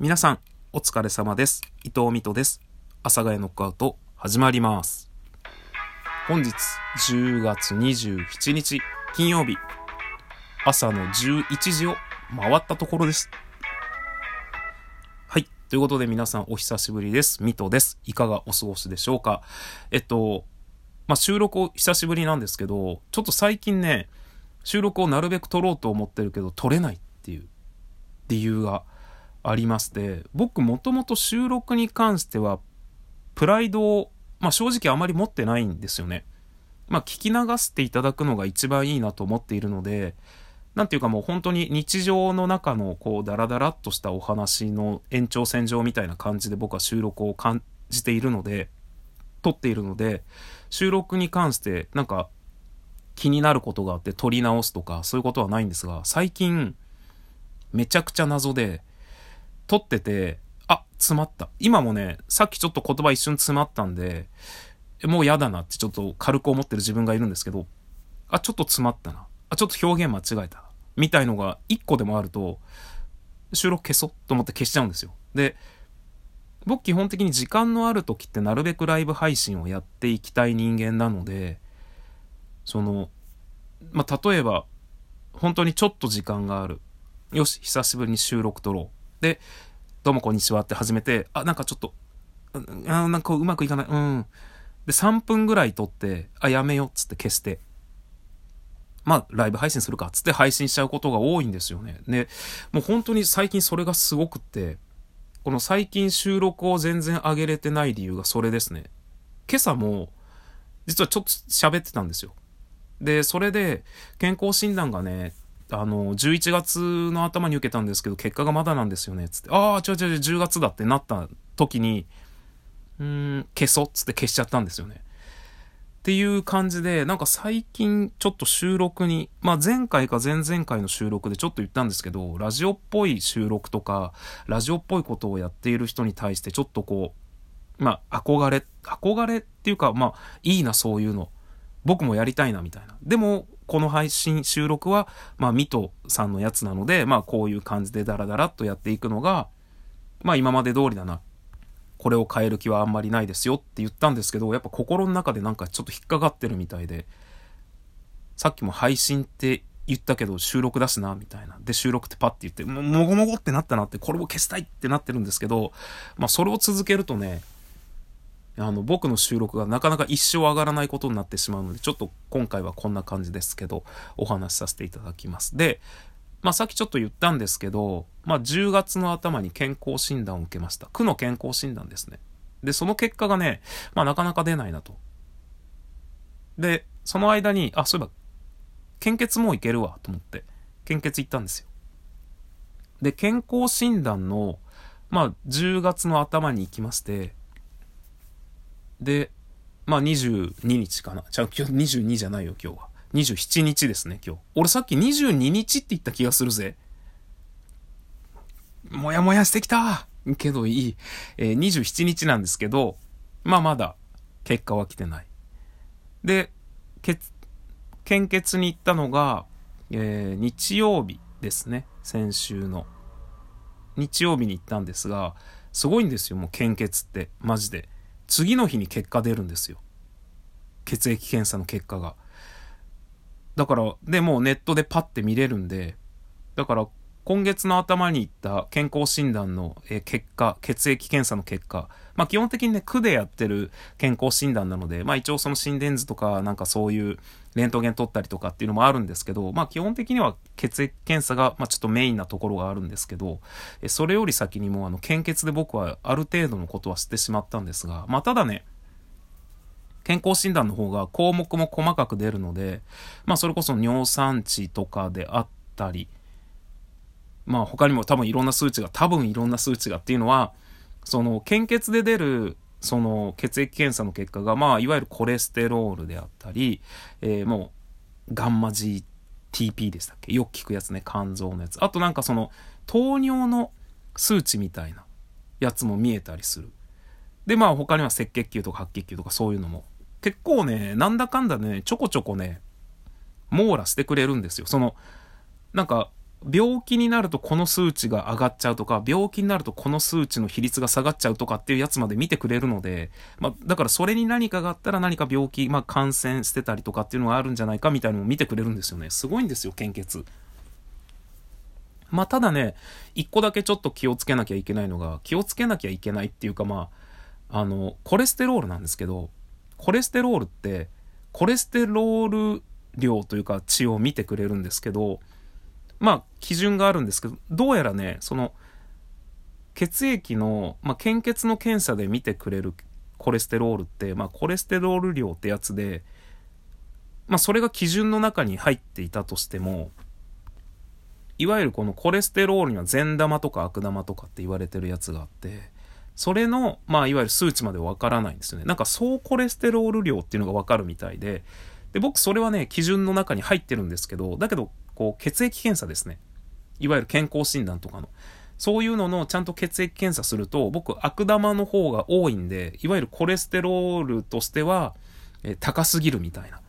皆さん、お疲れ様です。伊藤美斗です。阿佐ヶ谷ノックアウト、始まります。本日、10月27日、金曜日、朝の11時を回ったところです。はい。ということで皆さんお久しぶりです。ミトです。いかがお過ごしでしょうかえっと、まあ、収録を久しぶりなんですけど、ちょっと最近ね、収録をなるべく撮ろうと思ってるけど、撮れないっていう理由がありまして、僕もともと収録に関しては、プライドを、まあ、正直あまり持ってないんですよね。まあ、聞き流していただくのが一番いいなと思っているので、なんていうかもう本当に日常の中のこうダラダラっとしたお話の延長線上みたいな感じで僕は収録を感じているので、撮っているので、収録に関してなんか気になることがあって撮り直すとかそういうことはないんですが、最近めちゃくちゃ謎で、撮ってて、あ、詰まった。今もね、さっきちょっと言葉一瞬詰まったんで、もう嫌だなってちょっと軽く思ってる自分がいるんですけど、あ、ちょっと詰まったな。あ、ちょっと表現間違えたな。みたいのが一個でもあると、収録消そうと思って消しちゃうんですよ。で、僕基本的に時間のある時ってなるべくライブ配信をやっていきたい人間なので、その、まあ、例えば、本当にちょっと時間がある。よし、久しぶりに収録撮ろう。で、どうもこんにちはって始めて、あ、なんかちょっと、あなんかうまくいかない。うん。で、3分ぐらい撮って、あ、やめようっつって消して。まあ、ライブ配信するかっつって配信しちゃうことが多いんですよね。で、もう本当に最近それがすごくって、この最近収録を全然上げれてない理由がそれですね。今朝も、実はちょっと喋ってたんですよ。で、それで、健康診断がね、あの、11月の頭に受けたんですけど、結果がまだなんですよね、つって。ああ、違う違う違う、10月だってなった時に、うん、消そうっつって消しちゃったんですよね。っていう感じで、なんか最近ちょっと収録に、まあ前回か前々回の収録でちょっと言ったんですけど、ラジオっぽい収録とか、ラジオっぽいことをやっている人に対してちょっとこう、まあ憧れ、憧れっていうか、まあいいなそういうの。僕もやりたいなみたいな。でも、この配信収録は、まあミトさんのやつなので、まあこういう感じでダラダラっとやっていくのが、まあ今まで通りだな。これを変える気はあんまりないですよって言ったんですけど、やっぱ心の中でなんかちょっと引っかかってるみたいで、さっきも配信って言ったけど収録だしな、みたいな。で、収録ってパッて言って、も、もごもごってなったなって、これを消したいってなってるんですけど、まあそれを続けるとね、あの、僕の収録がなかなか一生上がらないことになってしまうので、ちょっと今回はこんな感じですけど、お話しさせていただきます。で、まあさっきちょっと言ったんですけど、まあ10月の頭に健康診断を受けました。区の健康診断ですね。で、その結果がね、まあなかなか出ないなと。で、その間に、あ、そういえば、献血もういけるわと思って、献血行ったんですよ。で、健康診断の、まあ10月の頭に行きまして、で、まあ22日かな。じゃあ今日22じゃないよ今日は。27日ですね、今日。俺さっき22日って言った気がするぜ。もやもやしてきたけどいい。えー、27日なんですけど、まあまだ結果は来てない。で、血、献血に行ったのが、えー、日曜日ですね。先週の。日曜日に行ったんですが、すごいんですよ、もう献血って。マジで。次の日に結果出るんですよ。血液検査の結果が。だから、でもうネットでパッて見れるんで、だから今月の頭に行った健康診断の結果、血液検査の結果、まあ基本的にね、区でやってる健康診断なので、まあ一応その心電図とかなんかそういうレントゲン取ったりとかっていうのもあるんですけど、まあ基本的には血液検査がまあちょっとメインなところがあるんですけど、それより先にもあの献血で僕はある程度のことは知ってしまったんですが、まあただね、健康診断の方が項目も細かく出るので、まあそれこそ尿酸値とかであったり、まあ他にも多分いろんな数値が、多分いろんな数値がっていうのは、その献血で出るその血液検査の結果が、まあいわゆるコレステロールであったり、えー、もうガンマ GTP でしたっけ？よく聞くやつね、肝臓のやつ。あとなんかその糖尿の数値みたいなやつも見えたりする。で、まあ他には赤血球とか白血球とかそういうのも結構ね、なんだかんだね、ちょこちょこね、網羅してくれるんですよ。その、なんか、病気になるとこの数値が上がっちゃうとか、病気になるとこの数値の比率が下がっちゃうとかっていうやつまで見てくれるので、まあ、だからそれに何かがあったら何か病気、まあ、感染してたりとかっていうのがあるんじゃないかみたいなのを見てくれるんですよね。すごいんですよ、献血。まあ、ただね、一個だけちょっと気をつけなきゃいけないのが、気をつけなきゃいけないっていうか、まあ、あの、コレステロールなんですけど、コレステロールって、コレステロール量というか血を見てくれるんですけど、まあ、基準があるんですけど、どうやらね、その、血液の、まあ、献血の検査で見てくれるコレステロールって、まあ、コレステロール量ってやつで、まあ、それが基準の中に入っていたとしても、いわゆるこのコレステロールには善玉とか悪玉とかって言われてるやつがあって、それの、まあ、いわゆる数値までわからないんですよね。なんか総コレステロール量っていうのがわかるみたいで、で、僕それはね、基準の中に入ってるんですけど、だけど、こう、血液検査ですね。いわゆる健康診断とかの。そういうののちゃんと血液検査すると、僕、悪玉の方が多いんで、いわゆるコレステロールとしては、え高すぎるみたいな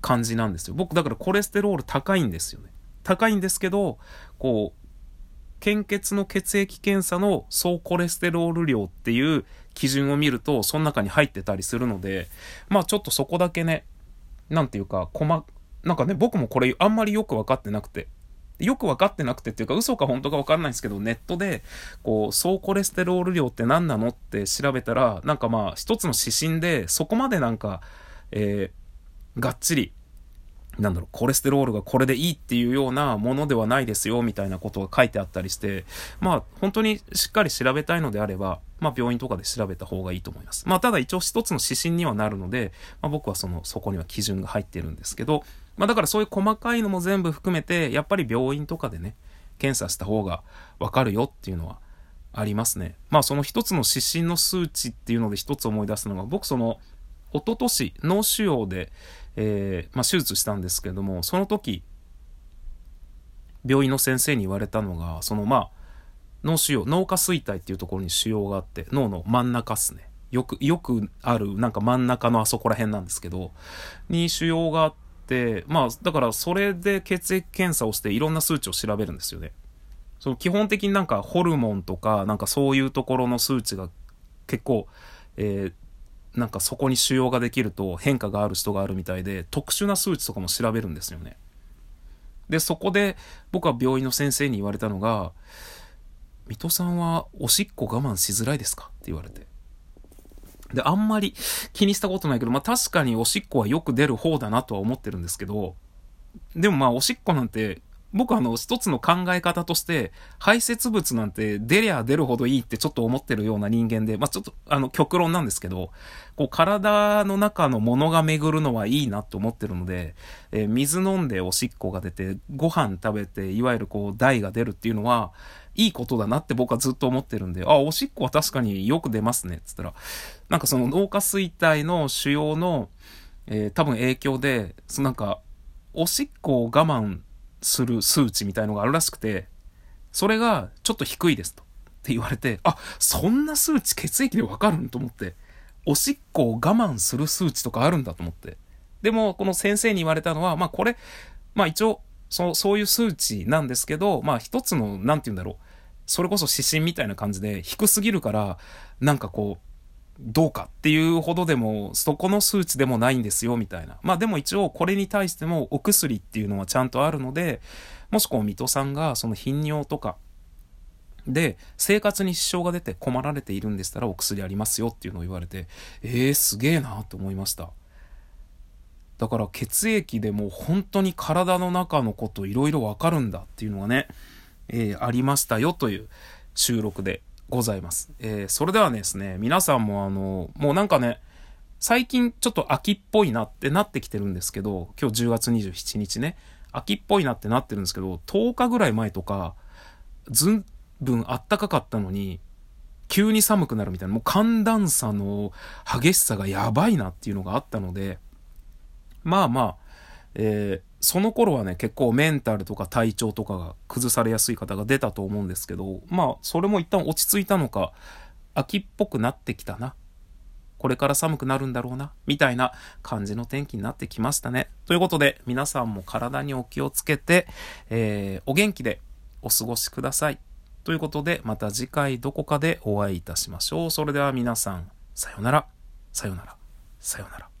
感じなんですよ。僕、だからコレステロール高いんですよね。高いんですけど、こう、献血の血液検査の総コレステロール量っていう基準を見ると、その中に入ってたりするので、まあちょっとそこだけね、なんていうか、細、なんかね、僕もこれあんまりよくわかってなくて、よくわかってなくてっていうか嘘か本当かわかんないんですけど、ネットで、こう、総コレステロール量って何なのって調べたら、なんかまあ、一つの指針で、そこまでなんか、えー、がっちり、なんだろう、コレステロールがこれでいいっていうようなものではないですよ、みたいなことが書いてあったりして、まあ、本当にしっかり調べたいのであれば、まあ、病院とかで調べた方がいいと思います。まあ、ただ一応一つの指針にはなるので、まあ、僕はその、そこには基準が入ってるんですけど、まあ、だからそういう細かいのも全部含めて、やっぱり病院とかでね、検査した方がわかるよっていうのはありますね。まあ、その一つの指針の数値っていうので一つ思い出すのが、僕その、一昨年脳腫瘍で、えー、まあ、手術したんですけども、その時、病院の先生に言われたのが、そのまあ、脳腫瘍、脳下垂体っていうところに腫瘍があって、脳の真ん中っすね。よく、よくある、なんか真ん中のあそこら辺なんですけど、に腫瘍があって、まあ、だからそれで血液検査をしていろんな数値を調べるんですよね。その基本的になんかホルモンとか、なんかそういうところの数値が結構、えー、なんかそこに腫瘍ができると変化がある人があるみたいで、特殊な数値とかも調べるんですよね。で、そこで僕は病院の先生に言われたのが、水戸さんはおしっこ我慢しづらいですか？って言われて。で、あんまり気にしたことないけど、まあ確かにおしっこはよく出る方だなとは思ってるんですけど、でもまあおしっこなんて僕あの、一つの考え方として、排泄物なんて出りゃ出るほどいいってちょっと思ってるような人間で、まあ、ちょっと、あの、極論なんですけど、こう、体の中のものが巡るのはいいなと思ってるので、えー、水飲んでおしっこが出て、ご飯食べて、いわゆるこう、台が出るっていうのは、いいことだなって僕はずっと思ってるんで、あ、おしっこは確かによく出ますね、つったら、なんかその脳下垂体の腫瘍の、えー、多分影響で、そのなんか、おしっこを我慢する数値みたいのがあるらしくて、それがちょっと低いですと。って言われて、あ、そんな数値血液でわかるんと思って、おしっこを我慢する数値とかあるんだと思って。でも、この先生に言われたのは、まあこれ、まあ一応、そう、そういう数値なんですけど、まあ一つの、なんて言うんだろう。それこそ指針みたいな感じで、低すぎるから、なんかこう、どうかっていうほどでも、そこの数値でもないんですよ、みたいな。まあでも一応これに対してもお薬っていうのはちゃんとあるので、もしこう、水戸さんがその頻尿とか、で、生活に支障が出て困られているんでしたらお薬ありますよっていうのを言われて、えー、すげえなと思いました。だから血液でも本当に体の中のこといろいろわかるんだっていうのがね、えー、ありましたよという収録でございます。えー、それではですね、皆さんもあの、もうなんかね、最近ちょっと秋っぽいなってなってきてるんですけど、今日10月27日ね、秋っぽいなってなってるんですけど、10日ぐらい前とか、ずんぶんあったかかったのに、急に寒くなるみたいな、もう寒暖差の激しさがやばいなっていうのがあったので、まあまあ、えー、その頃はね、結構メンタルとか体調とかが崩されやすい方が出たと思うんですけど、まあ、それも一旦落ち着いたのか、秋っぽくなってきたな。これから寒くなるんだろうな、みたいな感じの天気になってきましたね。ということで、皆さんも体にお気をつけて、えー、お元気でお過ごしください。ということで、また次回どこかでお会いいたしましょう。それでは皆さん、さよなら、さよなら、さよなら。